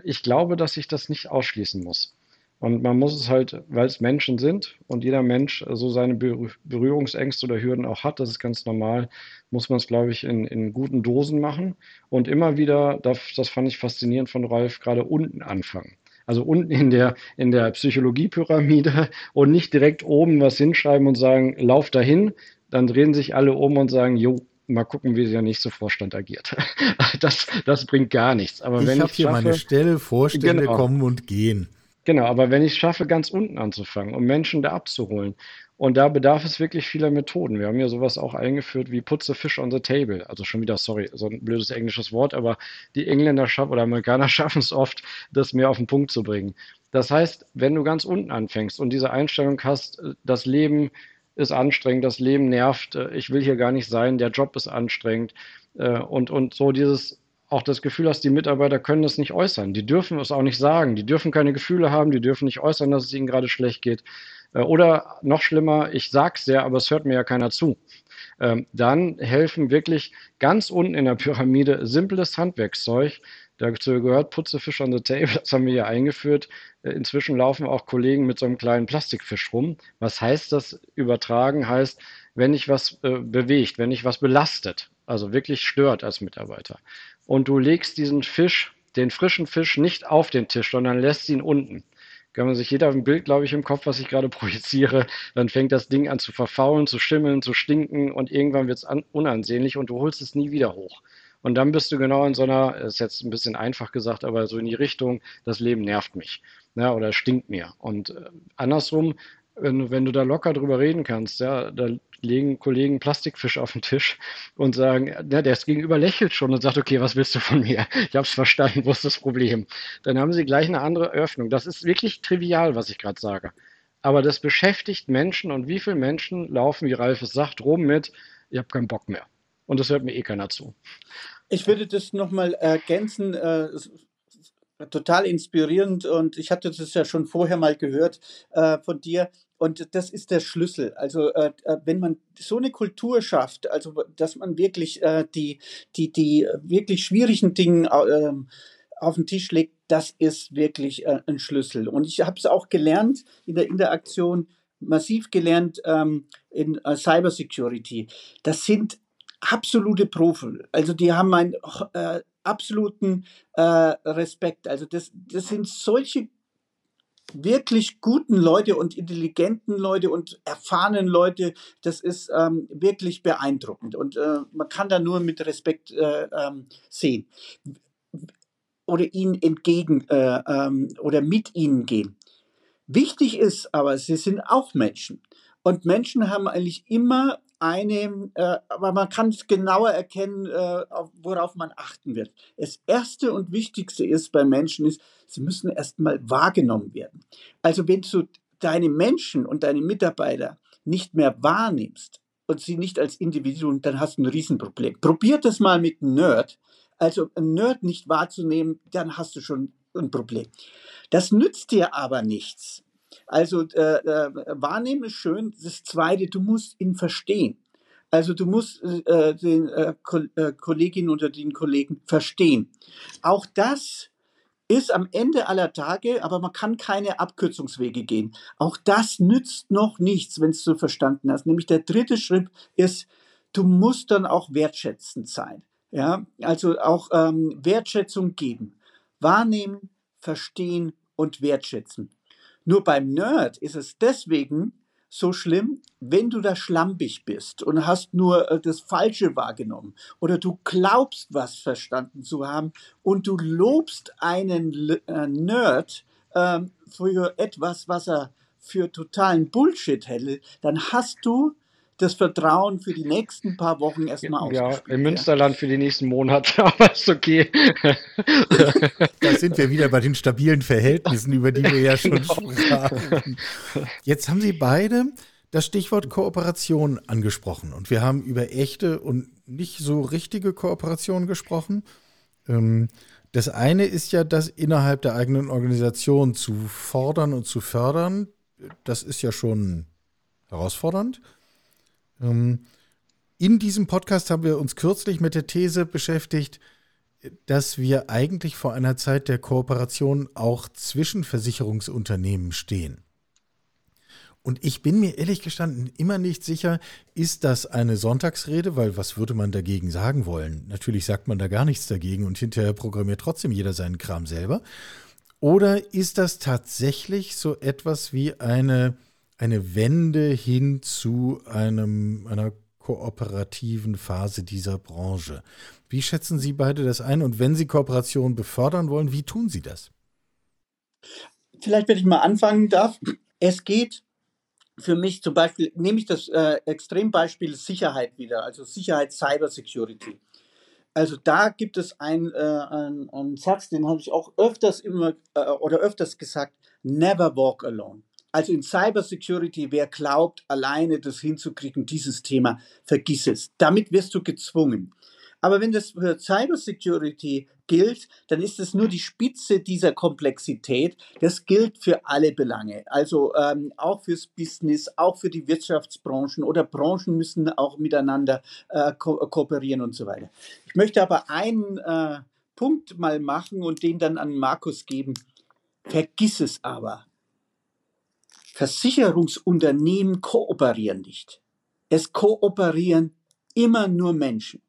Ich glaube, dass sich das nicht ausschließen muss. Und man muss es halt, weil es Menschen sind und jeder Mensch so seine Berührungsängste oder Hürden auch hat, das ist ganz normal, muss man es, glaube ich, in, in guten Dosen machen und immer wieder, das, das fand ich faszinierend von Ralf, gerade unten anfangen. Also unten in der, in der Psychologiepyramide und nicht direkt oben was hinschreiben und sagen, lauf dahin, dann drehen sich alle um und sagen, jo, mal gucken, wie der nächste Vorstand agiert. Das, das bringt gar nichts. Aber ich wenn habe hier schaffe, meine Stelle, Vorstände genau. kommen und gehen. Genau, aber wenn ich es schaffe, ganz unten anzufangen, um Menschen da abzuholen, und da bedarf es wirklich vieler Methoden. Wir haben ja sowas auch eingeführt wie Put the Fish on the Table. Also schon wieder, sorry, so ein blödes englisches Wort, aber die Engländer schaffen oder Amerikaner schaffen es oft, das mehr auf den Punkt zu bringen. Das heißt, wenn du ganz unten anfängst und diese Einstellung hast, das Leben ist anstrengend, das Leben nervt, ich will hier gar nicht sein, der Job ist anstrengend äh, und, und so dieses auch das Gefühl hast, die Mitarbeiter können das nicht äußern. Die dürfen es auch nicht sagen. Die dürfen keine Gefühle haben. Die dürfen nicht äußern, dass es ihnen gerade schlecht geht. Äh, oder noch schlimmer, ich sag's ja, aber es hört mir ja keiner zu. Ähm, dann helfen wirklich ganz unten in der Pyramide simples Handwerkszeug. Dazu gehört Putzefisch on the Table, das haben wir hier eingeführt. Äh, inzwischen laufen auch Kollegen mit so einem kleinen Plastikfisch rum. Was heißt das? Übertragen heißt, wenn ich was äh, bewegt, wenn ich was belastet, also wirklich stört als Mitarbeiter, und du legst diesen Fisch, den frischen Fisch, nicht auf den Tisch, sondern lässt ihn unten. Kann man sich jeder ein Bild, glaube ich, im Kopf, was ich gerade projiziere, dann fängt das Ding an zu verfaulen, zu schimmeln, zu stinken und irgendwann wird es unansehnlich und du holst es nie wieder hoch. Und dann bist du genau in so einer, ist jetzt ein bisschen einfach gesagt, aber so in die Richtung, das Leben nervt mich ja, oder stinkt mir. Und äh, andersrum, wenn, wenn du da locker drüber reden kannst, ja, da legen Kollegen Plastikfisch auf den Tisch und sagen, ja, der Gegenüber lächelt schon und sagt, okay, was willst du von mir? Ich habe es verstanden, wo ist das Problem? Dann haben sie gleich eine andere Öffnung. Das ist wirklich trivial, was ich gerade sage. Aber das beschäftigt Menschen und wie viele Menschen laufen, wie Ralf es sagt, rum mit, ich habe keinen Bock mehr. Und das hört mir eh keiner zu. Ich würde das nochmal ergänzen. Äh, total inspirierend und ich hatte das ja schon vorher mal gehört äh, von dir. Und das ist der Schlüssel. Also äh, äh wenn man so eine Kultur schafft, also dass man wirklich äh, die, die, die wirklich schwierigen Dinge äh, auf den Tisch legt, das ist wirklich äh, ein Schlüssel. Und ich habe es auch gelernt in der Interaktion, massiv gelernt ähm, in äh, Cybersecurity. Das sind absolute Profi. Also die haben einen äh, absoluten Respekt. Also das, das sind solche wirklich guten Leute und intelligenten Leute und erfahrenen Leute, das ist ähm, wirklich beeindruckend und äh, man kann da nur mit Respekt äh, ähm, sehen oder ihnen entgegen äh, ähm, oder mit ihnen gehen. Wichtig ist aber, sie sind auch Menschen. Und Menschen haben eigentlich immer eine, äh, aber man kann es genauer erkennen, äh, worauf man achten wird. Das Erste und Wichtigste ist bei Menschen ist, sie müssen erstmal wahrgenommen werden. Also wenn du deine Menschen und deine Mitarbeiter nicht mehr wahrnimmst und sie nicht als Individuum, dann hast du ein Riesenproblem. Probier das mal mit Nerd. Also einen Nerd nicht wahrzunehmen, dann hast du schon ein Problem. Das nützt dir aber nichts. Also äh, äh, wahrnehmen ist schön. Das Zweite, du musst ihn verstehen. Also du musst äh, den äh, äh, Kolleginnen oder den Kollegen verstehen. Auch das ist am Ende aller Tage, aber man kann keine Abkürzungswege gehen. Auch das nützt noch nichts, wenn du verstanden hast. Nämlich der dritte Schritt ist, du musst dann auch wertschätzend sein. Ja, also auch ähm, Wertschätzung geben, wahrnehmen, verstehen und wertschätzen. Nur beim Nerd ist es deswegen so schlimm, wenn du da schlampig bist und hast nur äh, das Falsche wahrgenommen. Oder du glaubst, was verstanden zu haben und du lobst einen äh, Nerd äh, für etwas, was er für totalen Bullshit hätte, dann hast du das Vertrauen für die nächsten paar Wochen erstmal ja, Ja, im Münsterland für die nächsten Monate, aber ist okay. da sind wir wieder bei den stabilen Verhältnissen, über die wir ja schon genau. sprachen. Jetzt haben Sie beide das Stichwort Kooperation angesprochen und wir haben über echte und nicht so richtige Kooperation gesprochen. Ähm, das eine ist ja, das innerhalb der eigenen Organisation zu fordern und zu fördern. Das ist ja schon herausfordernd. Ähm, in diesem Podcast haben wir uns kürzlich mit der These beschäftigt, dass wir eigentlich vor einer Zeit der Kooperation auch zwischen Versicherungsunternehmen stehen. Und ich bin mir ehrlich gestanden immer nicht sicher, ist das eine Sonntagsrede, weil was würde man dagegen sagen wollen? Natürlich sagt man da gar nichts dagegen und hinterher programmiert trotzdem jeder seinen Kram selber. Oder ist das tatsächlich so etwas wie eine eine Wende hin zu einem, einer kooperativen Phase dieser Branche. Wie schätzen Sie beide das ein? Und wenn Sie Kooperation befördern wollen, wie tun Sie das? Vielleicht, wenn ich mal anfangen darf. Es geht für mich zum Beispiel, nehme ich das äh, Extrembeispiel Sicherheit wieder, also Sicherheit Cyber Security. Also da gibt es einen, äh, einen, einen Satz, den habe ich auch öfters immer äh, oder öfters gesagt, never walk alone. Also in Cybersecurity, wer glaubt, alleine das hinzukriegen, dieses Thema, vergiss es. Damit wirst du gezwungen. Aber wenn das für Cybersecurity gilt, dann ist es nur die Spitze dieser Komplexität. Das gilt für alle Belange, also ähm, auch fürs Business, auch für die Wirtschaftsbranchen oder Branchen müssen auch miteinander äh, ko kooperieren und so weiter. Ich möchte aber einen äh, Punkt mal machen und den dann an Markus geben. Vergiss es aber. Versicherungsunternehmen kooperieren nicht. Es kooperieren immer nur Menschen.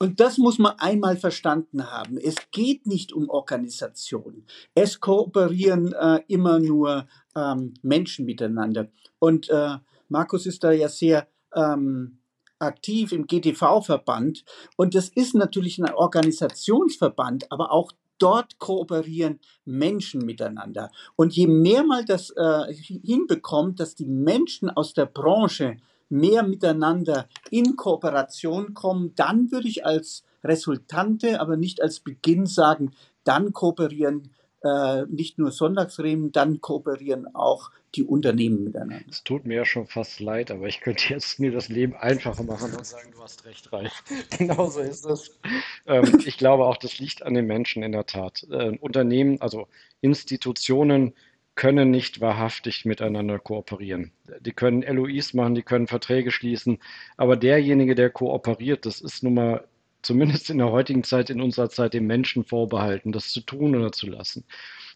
Und das muss man einmal verstanden haben. Es geht nicht um Organisationen. Es kooperieren äh, immer nur ähm, Menschen miteinander. Und äh, Markus ist da ja sehr ähm, aktiv im GTV-Verband. Und das ist natürlich ein Organisationsverband, aber auch dort kooperieren Menschen miteinander. Und je mehr man das äh, hinbekommt, dass die Menschen aus der Branche mehr miteinander in Kooperation kommen, dann würde ich als Resultante, aber nicht als Beginn sagen, dann kooperieren äh, nicht nur Sonntagsriemen, dann kooperieren auch die Unternehmen miteinander. Es tut mir ja schon fast leid, aber ich könnte jetzt mir das Leben einfacher machen und sagen, du hast recht, Ralf. Genauso ist es. Ähm, ich glaube auch, das liegt an den Menschen in der Tat. Äh, Unternehmen, also Institutionen können nicht wahrhaftig miteinander kooperieren. Die können LOIs machen, die können Verträge schließen, aber derjenige, der kooperiert, das ist nun mal zumindest in der heutigen Zeit, in unserer Zeit, dem Menschen vorbehalten, das zu tun oder zu lassen.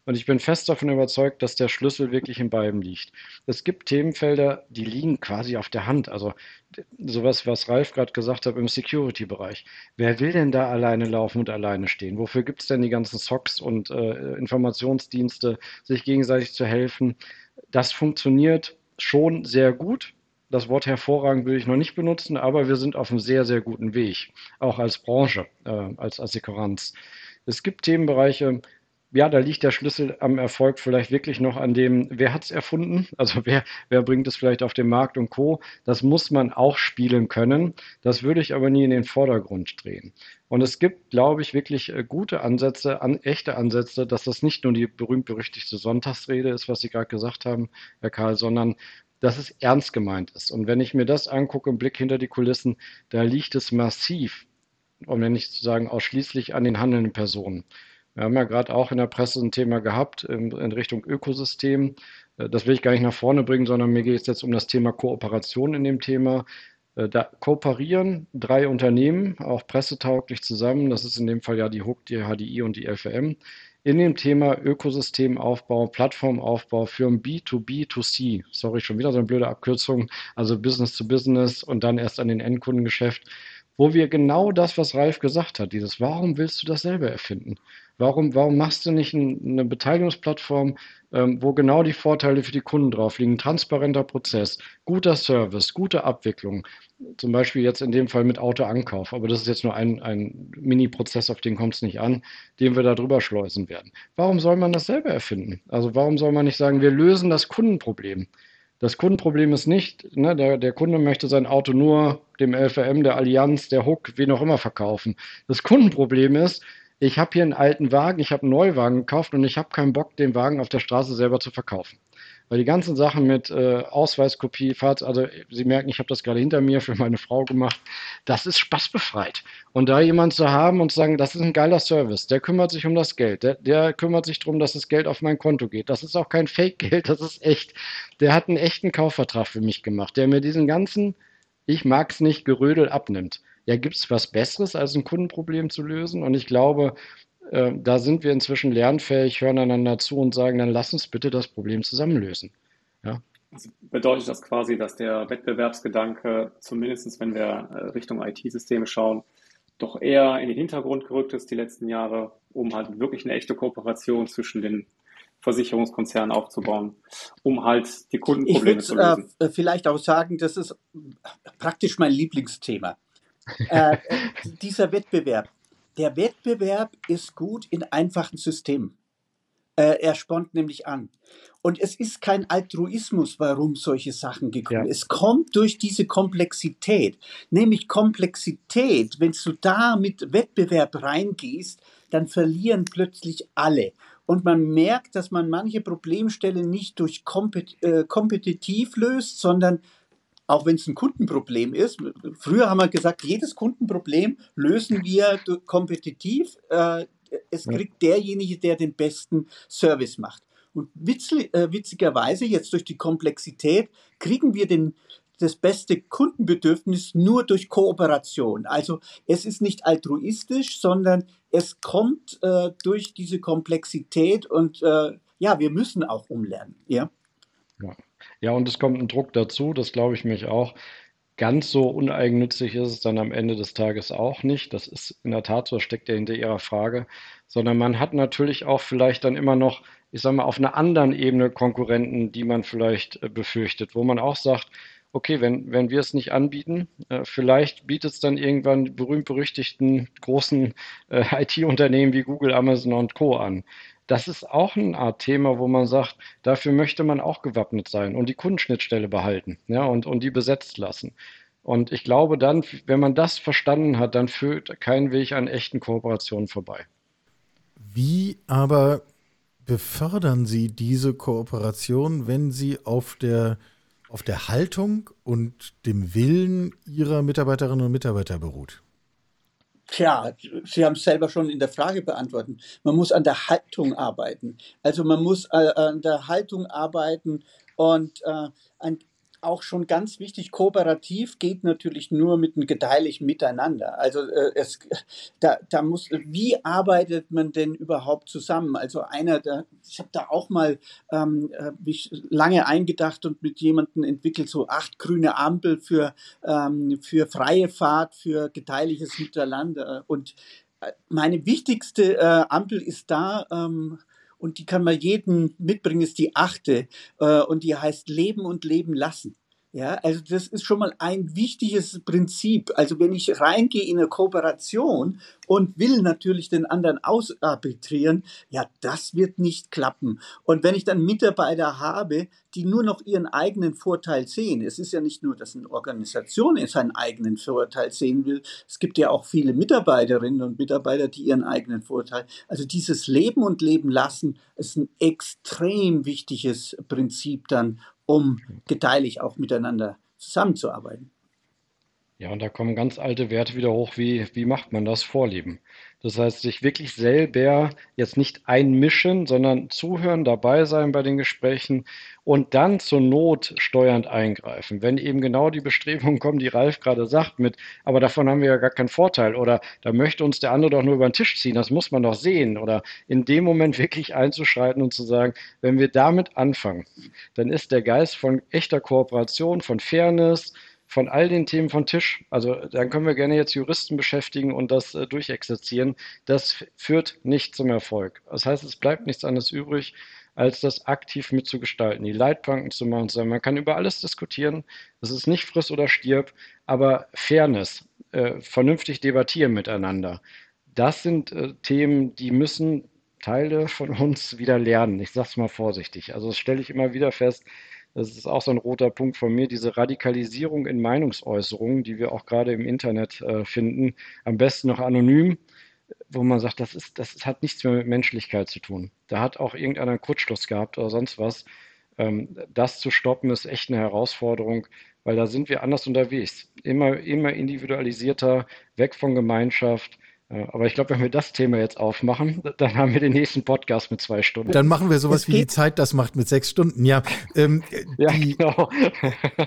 Und ich bin fest davon überzeugt, dass der Schlüssel wirklich in beiden liegt. Es gibt Themenfelder, die liegen quasi auf der Hand. Also sowas, was Ralf gerade gesagt hat im Security-Bereich. Wer will denn da alleine laufen und alleine stehen? Wofür gibt es denn die ganzen SOCs und äh, Informationsdienste, sich gegenseitig zu helfen? Das funktioniert schon sehr gut. Das Wort hervorragend will ich noch nicht benutzen, aber wir sind auf einem sehr, sehr guten Weg, auch als Branche, äh, als Assekuranz. Es gibt Themenbereiche, ja, da liegt der Schlüssel am Erfolg vielleicht wirklich noch an dem, wer hat es erfunden? Also wer, wer bringt es vielleicht auf den Markt und Co. Das muss man auch spielen können. Das würde ich aber nie in den Vordergrund drehen. Und es gibt, glaube ich, wirklich äh, gute Ansätze, an, echte Ansätze, dass das nicht nur die berühmt-berüchtigte Sonntagsrede ist, was Sie gerade gesagt haben, Herr Karl, sondern dass es ernst gemeint ist. Und wenn ich mir das angucke, im Blick hinter die Kulissen, da liegt es massiv, um nicht zu sagen ausschließlich an den handelnden Personen. Wir haben ja gerade auch in der Presse ein Thema gehabt in, Richtung Ökosystem. Äh, das will ich gar nicht nach vorne bringen, sondern mir geht es jetzt um das Thema Kooperation in dem Thema. Äh, da kooperieren drei Unternehmen, auch pressetauglich zusammen. Das ist in dem Fall ja die HUK, die HDI und die LVM. In dem Thema Ökosystemaufbau, Plattformaufbau für ein B2B2C. Sorry, schon wieder so eine blöde Abkürzung. Also Business to Business und dann erst an den Endkundengeschäft wo wir genau das, was Ralf gesagt hat, dieses, warum willst du das selber erfinden? Warum, warum machst du nicht ein, eine Beteiligungsplattform, ähm, wo genau die Vorteile für die Kunden drauf liegen? Transparenter Prozess, guter Service, gute Abwicklung. Zum Beispiel jetzt in dem Fall mit Autoankauf. Aber das ist jetzt nur ein, ein Mini-Prozess, auf den kommt es nicht an, den wir da drüber schleusen werden. Warum soll man das selber erfinden? Also warum soll man nicht sagen, wir lösen das Kundenproblem? Das Kundenproblem ist nicht, ne, der, der Kunde möchte sein Auto nur dem LVM, der Allianz, der Hook, wen auch immer verkaufen. Das Kundenproblem ist, ich habe hier einen alten Wagen, ich habe einen Neuwagen gekauft und ich habe keinen Bock, den Wagen auf der Straße selber zu verkaufen. Weil die ganzen Sachen mit äh, Ausweiskopie, Fahrt, also Sie merken, ich habe das gerade hinter mir für meine Frau gemacht, das ist spaßbefreit. Und da jemand zu haben und zu sagen, das ist ein geiler Service, der kümmert sich um das Geld, der, der kümmert sich darum, dass das Geld auf mein Konto geht. Das ist auch kein Fake-Geld, das ist echt. Der hat einen echten Kaufvertrag für mich gemacht, der mir diesen ganzen, ich mag es nicht, Gerödel abnimmt. Ja, gibt es was Besseres, als ein Kundenproblem zu lösen? Und ich glaube, äh, da sind wir inzwischen lernfähig, hören einander zu und sagen, dann lass uns bitte das Problem zusammen lösen. Ja? Also bedeutet das quasi, dass der Wettbewerbsgedanke, zumindest wenn wir äh, Richtung IT-Systeme schauen, doch eher in den Hintergrund gerückt ist die letzten Jahre, um halt wirklich eine echte Kooperation zwischen den Versicherungskonzernen aufzubauen, um halt die Kundenprobleme zu lösen. Äh, vielleicht auch sagen, das ist praktisch mein Lieblingsthema. Äh, dieser Wettbewerb der Wettbewerb ist gut in einfachen Systemen. Äh, er spornt nämlich an. Und es ist kein Altruismus, warum solche Sachen gekommen ja. Es kommt durch diese Komplexität. Nämlich Komplexität, wenn du da mit Wettbewerb reingehst, dann verlieren plötzlich alle. Und man merkt, dass man manche Problemstellen nicht durch kompet äh, kompetitiv löst, sondern auch wenn es ein Kundenproblem ist. Früher haben wir gesagt, jedes Kundenproblem lösen wir kompetitiv. Äh, es kriegt derjenige, der den besten Service macht. Und äh, witzigerweise, jetzt durch die Komplexität, kriegen wir den, das beste Kundenbedürfnis nur durch Kooperation. Also es ist nicht altruistisch, sondern es kommt äh, durch diese Komplexität und äh, ja, wir müssen auch umlernen. Ja. ja. Ja, und es kommt ein Druck dazu, das glaube ich mich auch. Ganz so uneigennützig ist es dann am Ende des Tages auch nicht. Das ist in der Tat so, steckt ja hinter Ihrer Frage. Sondern man hat natürlich auch vielleicht dann immer noch, ich sage mal, auf einer anderen Ebene Konkurrenten, die man vielleicht äh, befürchtet, wo man auch sagt, okay, wenn, wenn wir es nicht anbieten, äh, vielleicht bietet es dann irgendwann berühmt-berüchtigten großen äh, IT-Unternehmen wie Google, Amazon und Co. an das ist auch eine Art Thema, wo man sagt, dafür möchte man auch gewappnet sein und die Kundenschnittstelle behalten ja, und, und die besetzt lassen. Und ich glaube dann, wenn man das verstanden hat, dann führt kein Weg an echten Kooperationen vorbei. Wie aber befördern Sie diese Kooperation, wenn sie auf der, auf der Haltung und dem Willen Ihrer Mitarbeiterinnen und Mitarbeiter beruht? Tja, Sie haben es selber schon in der Frage beantwortet. Man muss an der Haltung arbeiten. Also man muss äh, an der Haltung arbeiten und äh, ein, auch schon ganz wichtig, kooperativ geht natürlich nur mit einem gedeihlichen Miteinander. Also äh, es, da, da muss, wie arbeitet man denn überhaupt zusammen? Also einer, der, ich habe da auch mal ähm, mich lange eingedacht und mit jemandem entwickelt, so acht grüne Ampel für, ähm, für freie Fahrt, für gedeihliches Miteinander. Und äh, meine wichtigste äh, Ampel ist da, ähm, und die kann man jedem mitbringen, ist die achte äh, und die heißt Leben und Leben lassen. Ja, also das ist schon mal ein wichtiges Prinzip. Also wenn ich reingehe in eine Kooperation und will natürlich den anderen ausarbitrieren, ja, das wird nicht klappen. Und wenn ich dann Mitarbeiter habe, die nur noch ihren eigenen Vorteil sehen, es ist ja nicht nur, dass eine Organisation seinen eigenen Vorteil sehen will, es gibt ja auch viele Mitarbeiterinnen und Mitarbeiter, die ihren eigenen Vorteil, also dieses Leben und Leben lassen, ist ein extrem wichtiges Prinzip dann, um gedeihlich auch miteinander zusammenzuarbeiten. Ja, und da kommen ganz alte Werte wieder hoch, wie, wie macht man das Vorleben? Das heißt, sich wirklich selber jetzt nicht einmischen, sondern zuhören, dabei sein bei den Gesprächen und dann zur Not steuernd eingreifen. Wenn eben genau die Bestrebungen kommen, die Ralf gerade sagt, mit, aber davon haben wir ja gar keinen Vorteil oder da möchte uns der andere doch nur über den Tisch ziehen, das muss man doch sehen oder in dem Moment wirklich einzuschreiten und zu sagen, wenn wir damit anfangen, dann ist der Geist von echter Kooperation, von Fairness, von all den Themen von Tisch, also dann können wir gerne jetzt Juristen beschäftigen und das äh, durchexerzieren, das führt nicht zum Erfolg. Das heißt, es bleibt nichts anderes übrig, als das aktiv mitzugestalten, die Leitplanken zu machen. Sagen, man kann über alles diskutieren, das ist nicht friss oder stirb, aber Fairness, äh, vernünftig debattieren miteinander, das sind äh, Themen, die müssen Teile von uns wieder lernen. Ich sage es mal vorsichtig. Also das stelle ich immer wieder fest, das ist auch so ein roter Punkt von mir, diese Radikalisierung in Meinungsäußerungen, die wir auch gerade im Internet äh, finden, am besten noch anonym, wo man sagt, das, ist, das hat nichts mehr mit Menschlichkeit zu tun. Da hat auch irgendeiner einen Kurzschluss gehabt oder sonst was. Ähm, das zu stoppen ist echt eine Herausforderung, weil da sind wir anders unterwegs. Immer, immer individualisierter, weg von Gemeinschaft, aber ich glaube, wenn wir das Thema jetzt aufmachen, dann haben wir den nächsten Podcast mit zwei Stunden. Dann machen wir sowas wie die Zeit das macht mit sechs Stunden. Ja, ähm, ja genau.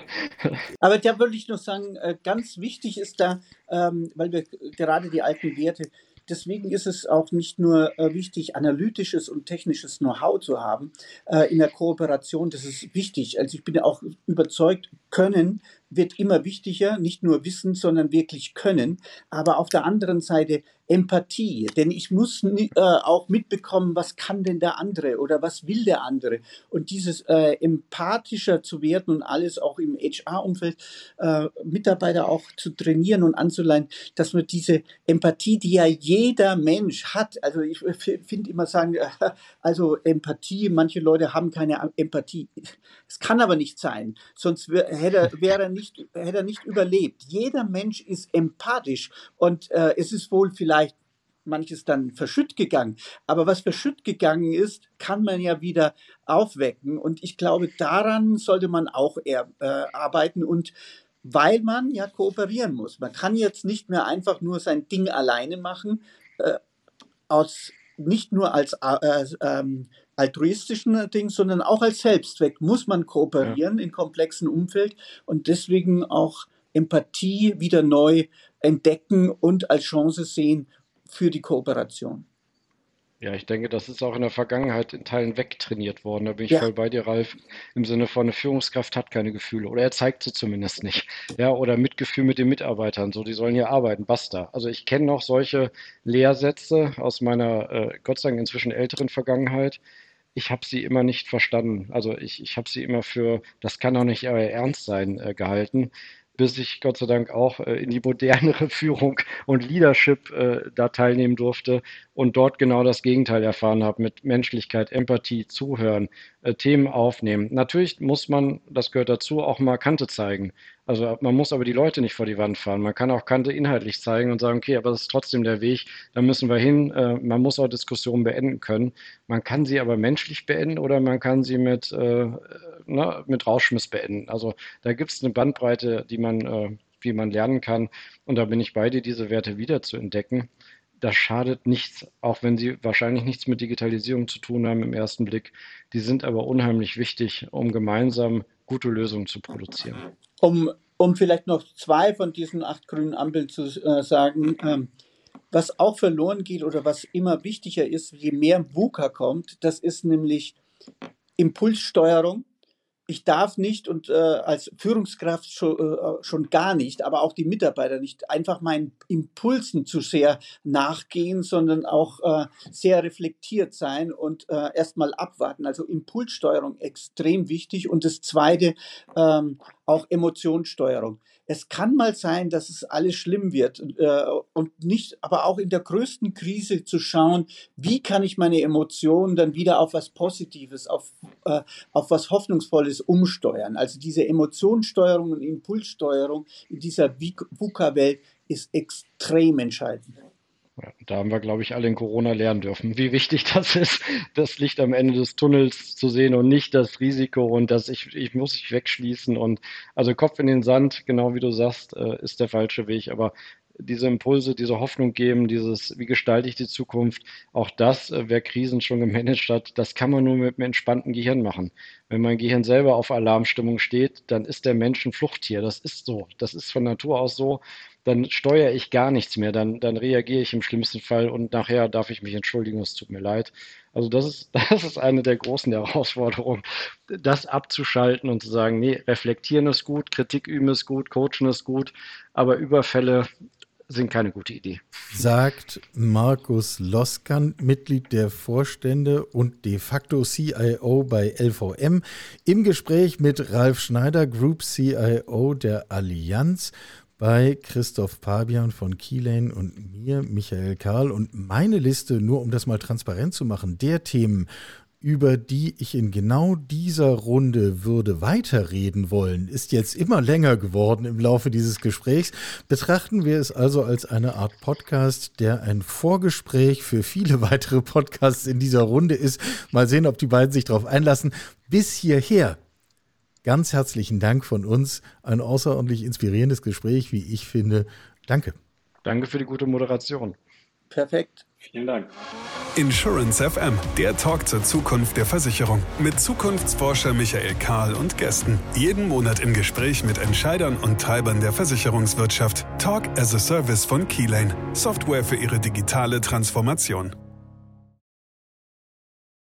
Aber da würde ich noch sagen, äh, ganz wichtig ist da, ähm, weil wir gerade die alten Werte, deswegen ist es auch nicht nur äh, wichtig, analytisches und technisches Know-how zu haben äh, in der Kooperation. Das ist wichtig. Also ich bin ja auch überzeugt, Können wird immer wichtiger, nicht nur Wissen, sondern wirklich Können. Aber auf der anderen Seite Empathie, denn ich muss äh, auch mitbekommen, was kann denn der andere oder was will der andere. Und dieses äh, empathischer zu werden und alles auch im HR-Umfeld äh, Mitarbeiter auch zu trainieren und anzuleihen, dass man diese Empathie, die ja jeder Mensch hat, also ich finde immer sagen, also Empathie, manche Leute haben keine Empathie. Es kann aber nicht sein, sonst wäre er nicht nicht, hätte er nicht überlebt. Jeder Mensch ist empathisch und äh, es ist wohl vielleicht manches dann verschütt gegangen. Aber was verschütt gegangen ist, kann man ja wieder aufwecken. Und ich glaube, daran sollte man auch eher, äh, arbeiten und weil man ja kooperieren muss. Man kann jetzt nicht mehr einfach nur sein Ding alleine machen, äh, aus, nicht nur als äh, ähm, altruistischen Ding, sondern auch als Selbstzweck muss man kooperieren ja. in komplexen Umfeld und deswegen auch Empathie wieder neu entdecken und als Chance sehen für die Kooperation. Ja, ich denke, das ist auch in der Vergangenheit in Teilen wegtrainiert worden. Da bin ich ja. voll bei dir, Ralf. Im Sinne von, eine Führungskraft hat keine Gefühle oder er zeigt sie zumindest nicht. Ja, oder Mitgefühl mit den Mitarbeitern. So, die sollen hier arbeiten, basta. Also ich kenne noch solche Lehrsätze aus meiner, äh, Gott sei Dank inzwischen älteren Vergangenheit. Ich habe sie immer nicht verstanden. Also ich, ich habe sie immer für, das kann doch nicht euer Ernst sein, äh, gehalten bis ich Gott sei Dank auch äh, in die modernere Führung und Leadership äh, da teilnehmen durfte und dort genau das Gegenteil erfahren habe mit Menschlichkeit, Empathie, Zuhören, äh, Themen aufnehmen. Natürlich muss man, das gehört dazu, auch mal Kante zeigen. Also man muss aber die Leute nicht vor die Wand fahren. Man kann auch Kante inhaltlich zeigen und sagen, okay, aber das ist trotzdem der Weg, da müssen wir hin. Äh, man muss auch Diskussionen beenden können. Man kann sie aber menschlich beenden oder man kann sie mit, äh, ne, mit Rauschmiss beenden. Also da gibt es eine Bandbreite, die man, äh, wie man lernen kann. Und da bin ich bei dir, diese Werte wieder zu entdecken. Das schadet nichts, auch wenn sie wahrscheinlich nichts mit Digitalisierung zu tun haben im ersten Blick. Die sind aber unheimlich wichtig, um gemeinsam gute Lösungen zu produzieren. Um, um vielleicht noch zwei von diesen acht grünen Ampeln zu äh, sagen, ähm, was auch verloren geht oder was immer wichtiger ist, je mehr VUCA kommt, das ist nämlich Impulssteuerung ich darf nicht und äh, als Führungskraft schon, äh, schon gar nicht, aber auch die Mitarbeiter nicht einfach meinen Impulsen zu sehr nachgehen, sondern auch äh, sehr reflektiert sein und äh, erstmal abwarten. Also Impulssteuerung extrem wichtig. Und das Zweite, ähm, auch Emotionssteuerung es kann mal sein, dass es alles schlimm wird äh, und nicht, aber auch in der größten Krise zu schauen, wie kann ich meine Emotionen dann wieder auf was Positives, auf, äh, auf was Hoffnungsvolles umsteuern. Also diese Emotionssteuerung und Impulssteuerung in dieser VUCA-Welt ist extrem entscheidend. Ja, da haben wir, glaube ich, alle in Corona lernen dürfen, wie wichtig das ist, das Licht am Ende des Tunnels zu sehen und nicht das Risiko und dass ich, ich muss sich wegschließen und also Kopf in den Sand, genau wie du sagst, äh, ist der falsche Weg. Aber diese Impulse, diese Hoffnung geben, dieses, wie gestalte ich die Zukunft, auch das, äh, wer Krisen schon gemanagt hat, das kann man nur mit einem entspannten Gehirn machen. Wenn mein Gehirn selber auf Alarmstimmung steht, dann ist der Mensch ein Fluchttier. Das ist so. Das ist von Natur aus so dann steuere ich gar nichts mehr, dann, dann reagiere ich im schlimmsten Fall und nachher darf ich mich entschuldigen, es tut mir leid. Also das ist, das ist eine der großen Herausforderungen, das abzuschalten und zu sagen, nee, reflektieren ist gut, Kritik üben ist gut, coachen ist gut, aber Überfälle sind keine gute Idee. Sagt Markus Loskan, Mitglied der Vorstände und de facto CIO bei LVM, im Gespräch mit Ralf Schneider, Group CIO der Allianz bei Christoph Pabian von Keylane und mir, Michael Karl. Und meine Liste, nur um das mal transparent zu machen, der Themen, über die ich in genau dieser Runde würde weiterreden wollen, ist jetzt immer länger geworden im Laufe dieses Gesprächs. Betrachten wir es also als eine Art Podcast, der ein Vorgespräch für viele weitere Podcasts in dieser Runde ist. Mal sehen, ob die beiden sich darauf einlassen. Bis hierher Ganz herzlichen Dank von uns. Ein außerordentlich inspirierendes Gespräch, wie ich finde. Danke. Danke für die gute Moderation. Perfekt. Vielen Dank. Insurance FM, der Talk zur Zukunft der Versicherung. Mit Zukunftsforscher Michael Kahl und Gästen. Jeden Monat im Gespräch mit Entscheidern und Treibern der Versicherungswirtschaft. Talk as a Service von Keylane. Software für Ihre digitale Transformation.